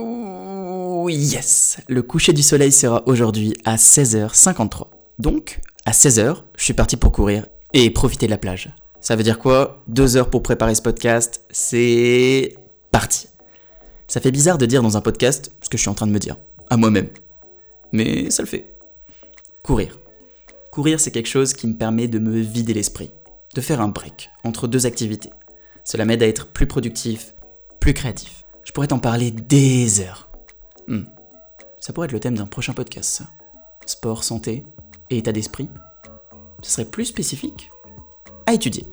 Oh yes Le coucher du soleil sera aujourd'hui à 16h53. Donc, à 16h, je suis parti pour courir et profiter de la plage. Ça veut dire quoi? Deux heures pour préparer ce podcast, c'est parti. Ça fait bizarre de dire dans un podcast ce que je suis en train de me dire, à moi-même. Mais ça le fait. Courir. Courir, c'est quelque chose qui me permet de me vider l'esprit, de faire un break entre deux activités. Cela m'aide à être plus productif, plus créatif. Je pourrais t'en parler des heures. Hmm. Ça pourrait être le thème d'un prochain podcast, ça. Sport, santé et état d'esprit. Ce serait plus spécifique à étudier.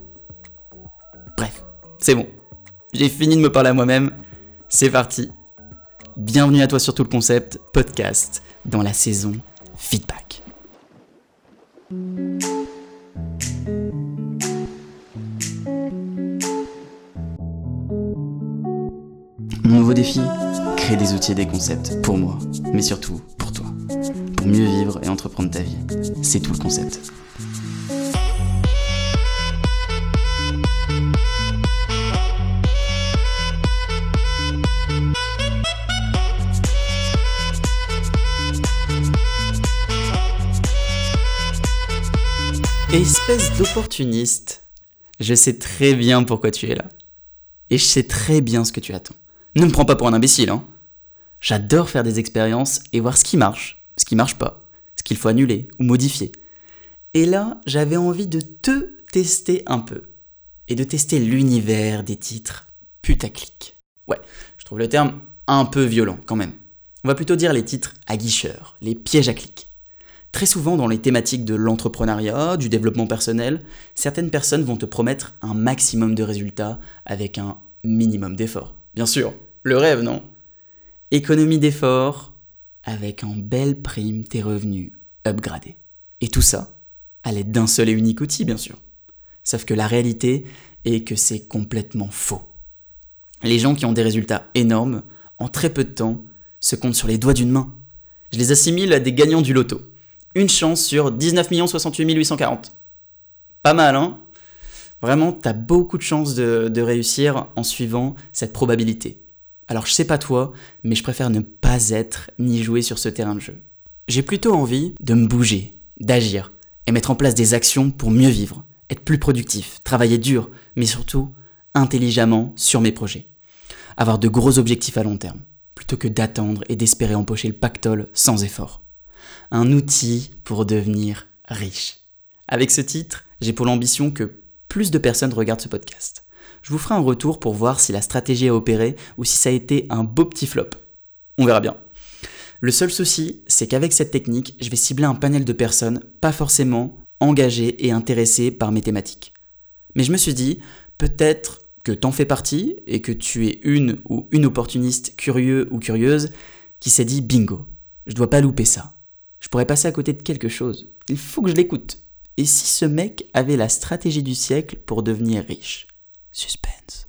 Bref, c'est bon. J'ai fini de me parler à moi-même. C'est parti. Bienvenue à toi sur tout le concept podcast dans la saison feedback. Nouveau défi Créer des outils et des concepts pour moi, mais surtout pour toi. Pour mieux vivre et entreprendre ta vie. C'est tout le concept. Espèce d'opportuniste, je sais très bien pourquoi tu es là. Et je sais très bien ce que tu attends. Ne me prends pas pour un imbécile, hein. J'adore faire des expériences et voir ce qui marche, ce qui marche pas, ce qu'il faut annuler ou modifier. Et là, j'avais envie de te tester un peu. Et de tester l'univers des titres putaclic. Ouais, je trouve le terme un peu violent quand même. On va plutôt dire les titres aguicheurs, les pièges à clics. Très souvent dans les thématiques de l'entrepreneuriat, du développement personnel, certaines personnes vont te promettre un maximum de résultats avec un minimum d'efforts. Bien sûr, le rêve, non Économie d'efforts avec en belle prime tes revenus upgradés. Et tout ça à l'aide d'un seul et unique outil, bien sûr. Sauf que la réalité est que c'est complètement faux. Les gens qui ont des résultats énormes, en très peu de temps, se comptent sur les doigts d'une main. Je les assimile à des gagnants du loto. Une chance sur 19 68 840. Pas mal, hein Vraiment, t'as beaucoup de chances de réussir en suivant cette probabilité. Alors je sais pas toi, mais je préfère ne pas être ni jouer sur ce terrain de jeu. J'ai plutôt envie de me bouger, d'agir, et mettre en place des actions pour mieux vivre, être plus productif, travailler dur, mais surtout intelligemment sur mes projets. Avoir de gros objectifs à long terme, plutôt que d'attendre et d'espérer empocher le pactole sans effort. Un outil pour devenir riche. Avec ce titre, j'ai pour l'ambition que plus de personnes regardent ce podcast. Je vous ferai un retour pour voir si la stratégie a opéré ou si ça a été un beau petit flop. On verra bien. Le seul souci, c'est qu'avec cette technique, je vais cibler un panel de personnes pas forcément engagées et intéressées par mes thématiques. Mais je me suis dit, peut-être que t'en fais partie et que tu es une ou une opportuniste curieux ou curieuse qui s'est dit bingo, je dois pas louper ça. Je pourrais passer à côté de quelque chose. Il faut que je l'écoute. Et si ce mec avait la stratégie du siècle pour devenir riche? Suspense.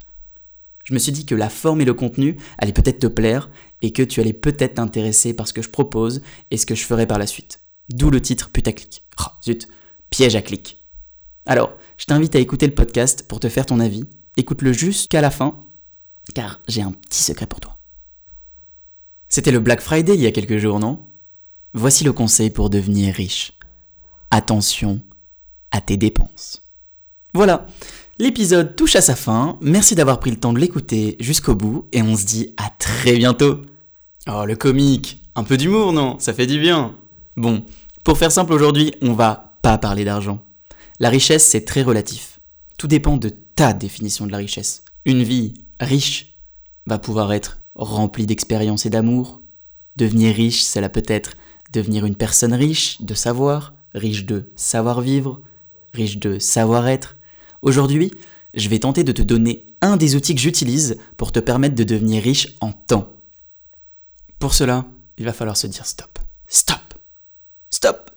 Je me suis dit que la forme et le contenu allaient peut-être te plaire et que tu allais peut-être t'intéresser par ce que je propose et ce que je ferai par la suite. D'où le titre putaclic. Oh, zut, piège à clic. Alors, je t'invite à écouter le podcast pour te faire ton avis. Écoute-le jusqu'à la fin, car j'ai un petit secret pour toi. C'était le Black Friday il y a quelques jours, non? Voici le conseil pour devenir riche. Attention à tes dépenses. Voilà, L'épisode touche à sa fin, merci d'avoir pris le temps de l'écouter jusqu'au bout et on se dit à très bientôt. Oh le comique, un peu d'humour non? Ça fait du bien. Bon, pour faire simple aujourd'hui, on va pas parler d'argent. La richesse c'est très relatif. Tout dépend de ta définition de la richesse. Une vie riche va pouvoir être remplie d'expérience et d'amour. Devenir riche, cela peut être devenir une personne riche de savoir, riche de savoir-vivre, riche de savoir-être, Aujourd'hui, je vais tenter de te donner un des outils que j'utilise pour te permettre de devenir riche en temps. Pour cela, il va falloir se dire stop. Stop. Stop.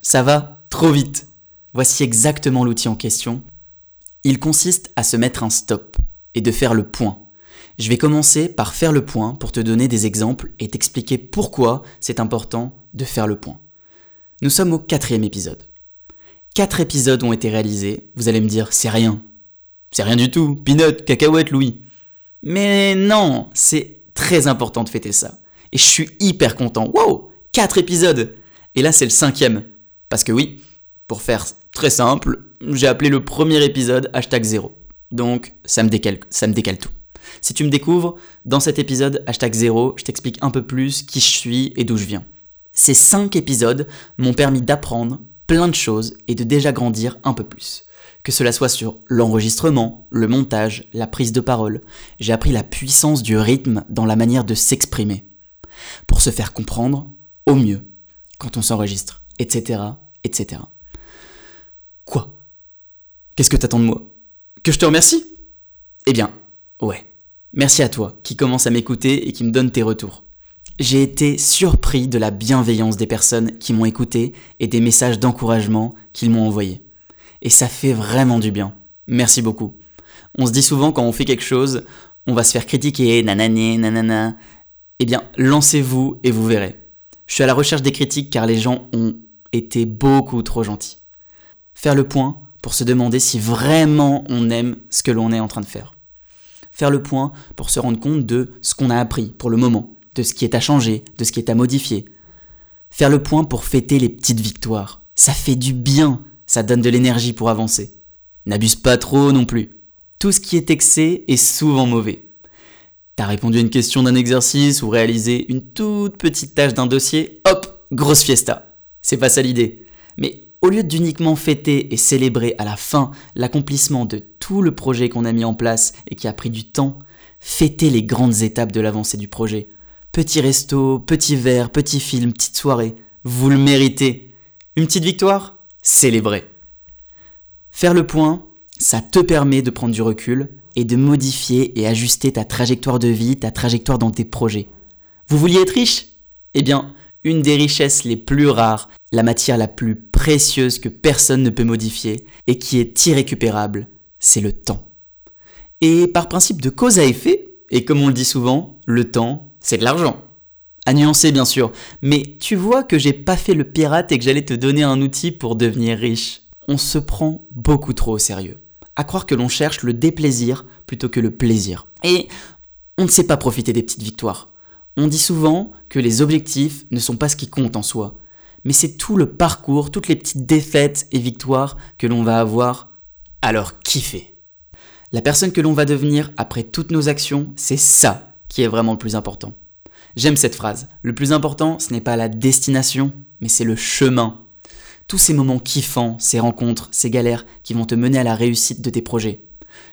Ça va trop vite. Voici exactement l'outil en question. Il consiste à se mettre un stop et de faire le point. Je vais commencer par faire le point pour te donner des exemples et t'expliquer pourquoi c'est important de faire le point. Nous sommes au quatrième épisode. Quatre épisodes ont été réalisés. Vous allez me dire, c'est rien. C'est rien du tout. Peanut, cacahuète, Louis. Mais non, c'est très important de fêter ça. Et je suis hyper content. Wow 4 épisodes Et là, c'est le cinquième. Parce que oui, pour faire très simple, j'ai appelé le premier épisode hashtag 0. Donc, ça me décale, ça me décale tout. Si tu me découvres, dans cet épisode hashtag 0, je t'explique un peu plus qui je suis et d'où je viens. Ces 5 épisodes m'ont permis d'apprendre plein de choses et de déjà grandir un peu plus. Que cela soit sur l'enregistrement, le montage, la prise de parole, j'ai appris la puissance du rythme dans la manière de s'exprimer. Pour se faire comprendre au mieux quand on s'enregistre, etc., etc. Quoi? Qu'est-ce que t'attends de moi? Que je te remercie? Eh bien, ouais. Merci à toi qui commence à m'écouter et qui me donne tes retours. J'ai été surpris de la bienveillance des personnes qui m'ont écouté et des messages d'encouragement qu'ils m'ont envoyés. Et ça fait vraiment du bien. Merci beaucoup. On se dit souvent quand on fait quelque chose, on va se faire critiquer, nanani, nanana. Eh bien, lancez-vous et vous verrez. Je suis à la recherche des critiques car les gens ont été beaucoup trop gentils. Faire le point pour se demander si vraiment on aime ce que l'on est en train de faire. Faire le point pour se rendre compte de ce qu'on a appris pour le moment de ce qui est à changer, de ce qui est à modifier. Faire le point pour fêter les petites victoires. Ça fait du bien, ça donne de l'énergie pour avancer. N'abuse pas trop non plus. Tout ce qui est excès est souvent mauvais. T'as répondu à une question d'un exercice ou réalisé une toute petite tâche d'un dossier, hop, grosse fiesta. C'est pas ça l'idée. Mais au lieu d'uniquement fêter et célébrer à la fin l'accomplissement de tout le projet qu'on a mis en place et qui a pris du temps, fêtez les grandes étapes de l'avancée du projet. Petit resto, petit verre, petit film, petite soirée. Vous le méritez. Une petite victoire Célébrez. Faire le point, ça te permet de prendre du recul et de modifier et ajuster ta trajectoire de vie, ta trajectoire dans tes projets. Vous vouliez être riche? Eh bien, une des richesses les plus rares, la matière la plus précieuse que personne ne peut modifier et qui est irrécupérable, c'est le temps. Et par principe de cause à effet, et comme on le dit souvent, le temps, c'est de l'argent. À nuancer bien sûr, mais tu vois que j'ai pas fait le pirate et que j'allais te donner un outil pour devenir riche. On se prend beaucoup trop au sérieux. À croire que l'on cherche le déplaisir plutôt que le plaisir. Et on ne sait pas profiter des petites victoires. On dit souvent que les objectifs ne sont pas ce qui compte en soi, mais c'est tout le parcours, toutes les petites défaites et victoires que l'on va avoir. Alors kiffez. La personne que l'on va devenir après toutes nos actions, c'est ça est vraiment le plus important. J'aime cette phrase. Le plus important, ce n'est pas la destination, mais c'est le chemin. Tous ces moments kiffants, ces rencontres, ces galères qui vont te mener à la réussite de tes projets.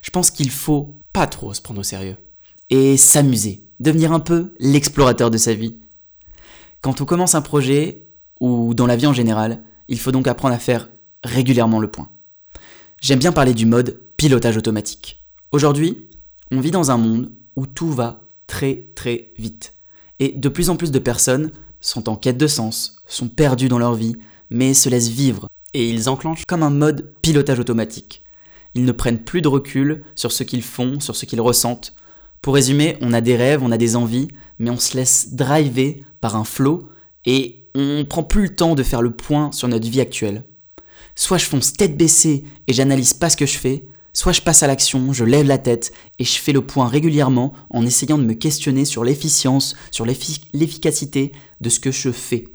Je pense qu'il faut pas trop se prendre au sérieux. Et s'amuser, devenir un peu l'explorateur de sa vie. Quand on commence un projet, ou dans la vie en général, il faut donc apprendre à faire régulièrement le point. J'aime bien parler du mode pilotage automatique. Aujourd'hui, on vit dans un monde où tout va très très vite. Et de plus en plus de personnes sont en quête de sens, sont perdues dans leur vie, mais se laissent vivre. Et ils enclenchent comme un mode pilotage automatique. Ils ne prennent plus de recul sur ce qu'ils font, sur ce qu'ils ressentent. Pour résumer, on a des rêves, on a des envies, mais on se laisse driver par un flot et on prend plus le temps de faire le point sur notre vie actuelle. Soit je fonce tête baissée et j'analyse pas ce que je fais, Soit je passe à l'action, je lève la tête et je fais le point régulièrement en essayant de me questionner sur l'efficience, sur l'efficacité de ce que je fais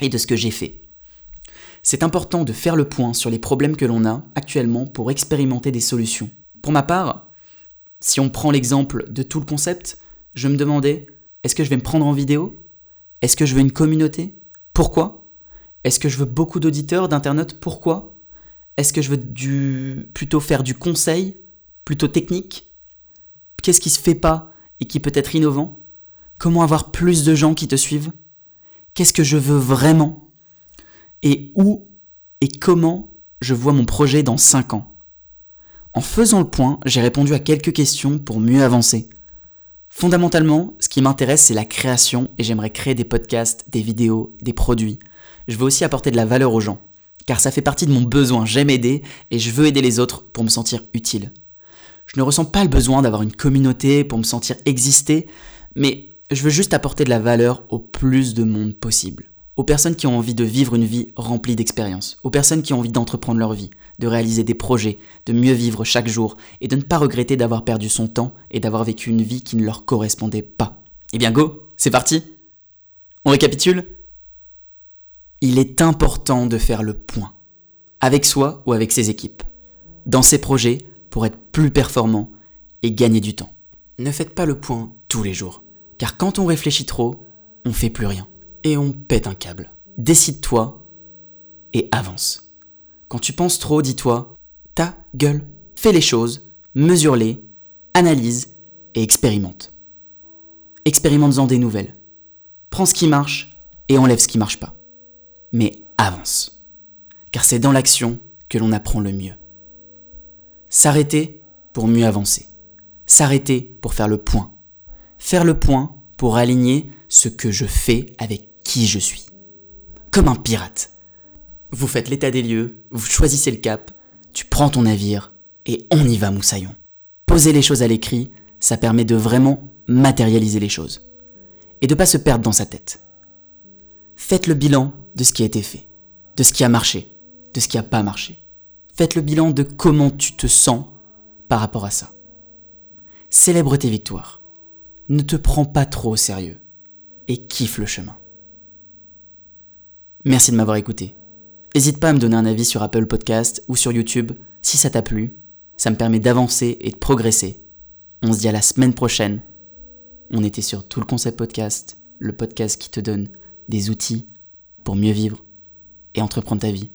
et de ce que j'ai fait. C'est important de faire le point sur les problèmes que l'on a actuellement pour expérimenter des solutions. Pour ma part, si on prend l'exemple de tout le concept, je me demandais, est-ce que je vais me prendre en vidéo? Est-ce que je veux une communauté? Pourquoi? Est-ce que je veux beaucoup d'auditeurs, d'internautes? Pourquoi? Est-ce que je veux plutôt faire du conseil, plutôt technique? Qu'est-ce qui se fait pas et qui peut être innovant? Comment avoir plus de gens qui te suivent? Qu'est-ce que je veux vraiment? Et où et comment je vois mon projet dans 5 ans? En faisant le point, j'ai répondu à quelques questions pour mieux avancer. Fondamentalement, ce qui m'intéresse, c'est la création et j'aimerais créer des podcasts, des vidéos, des produits. Je veux aussi apporter de la valeur aux gens car ça fait partie de mon besoin, j'aime aider et je veux aider les autres pour me sentir utile. Je ne ressens pas le besoin d'avoir une communauté pour me sentir exister, mais je veux juste apporter de la valeur au plus de monde possible. aux personnes qui ont envie de vivre une vie remplie d'expériences, aux personnes qui ont envie d'entreprendre leur vie, de réaliser des projets, de mieux vivre chaque jour et de ne pas regretter d'avoir perdu son temps et d'avoir vécu une vie qui ne leur correspondait pas. Eh bien go, c'est parti On récapitule Il est important de faire le point, avec soi ou avec ses équipes, dans ses projets pour être plus performant et gagner du temps. Ne faites pas le point tous les jours, car quand on réfléchit trop, on fait plus rien et on pète un câble. Décide-toi et avance. Quand tu penses trop, dis-toi ta gueule, fais les choses, mesure-les, analyse et expérimente. Expérimente-en des nouvelles. Prends ce qui marche et enlève ce qui marche pas. Mais avance. Car c'est dans l'action que l'on apprend le mieux. S'arrêter pour mieux avancer. S'arrêter pour faire le point. Faire le point pour aligner ce que je fais avec qui je suis. Comme un pirate. Vous faites l'état des lieux, vous choisissez le cap, tu prends ton navire et on y va, moussaillon. Poser les choses à l'écrit, ça permet de vraiment matérialiser les choses. Et de pas se perdre dans sa tête. Faites le bilan de ce qui a été fait, de ce qui a marché, de ce qui n'a pas marché. Faites le bilan de comment tu te sens par rapport à ça. Célèbre tes victoires. Ne te prends pas trop au sérieux et kiffe le chemin. Merci de m'avoir écouté. N'hésite pas à me donner un avis sur Apple Podcast ou sur YouTube si ça t'a plu. Ça me permet d'avancer et de progresser. On se dit à la semaine prochaine. On était sur Tout le Concept Podcast, le podcast qui te donne des outils pour mieux vivre et entreprendre ta vie.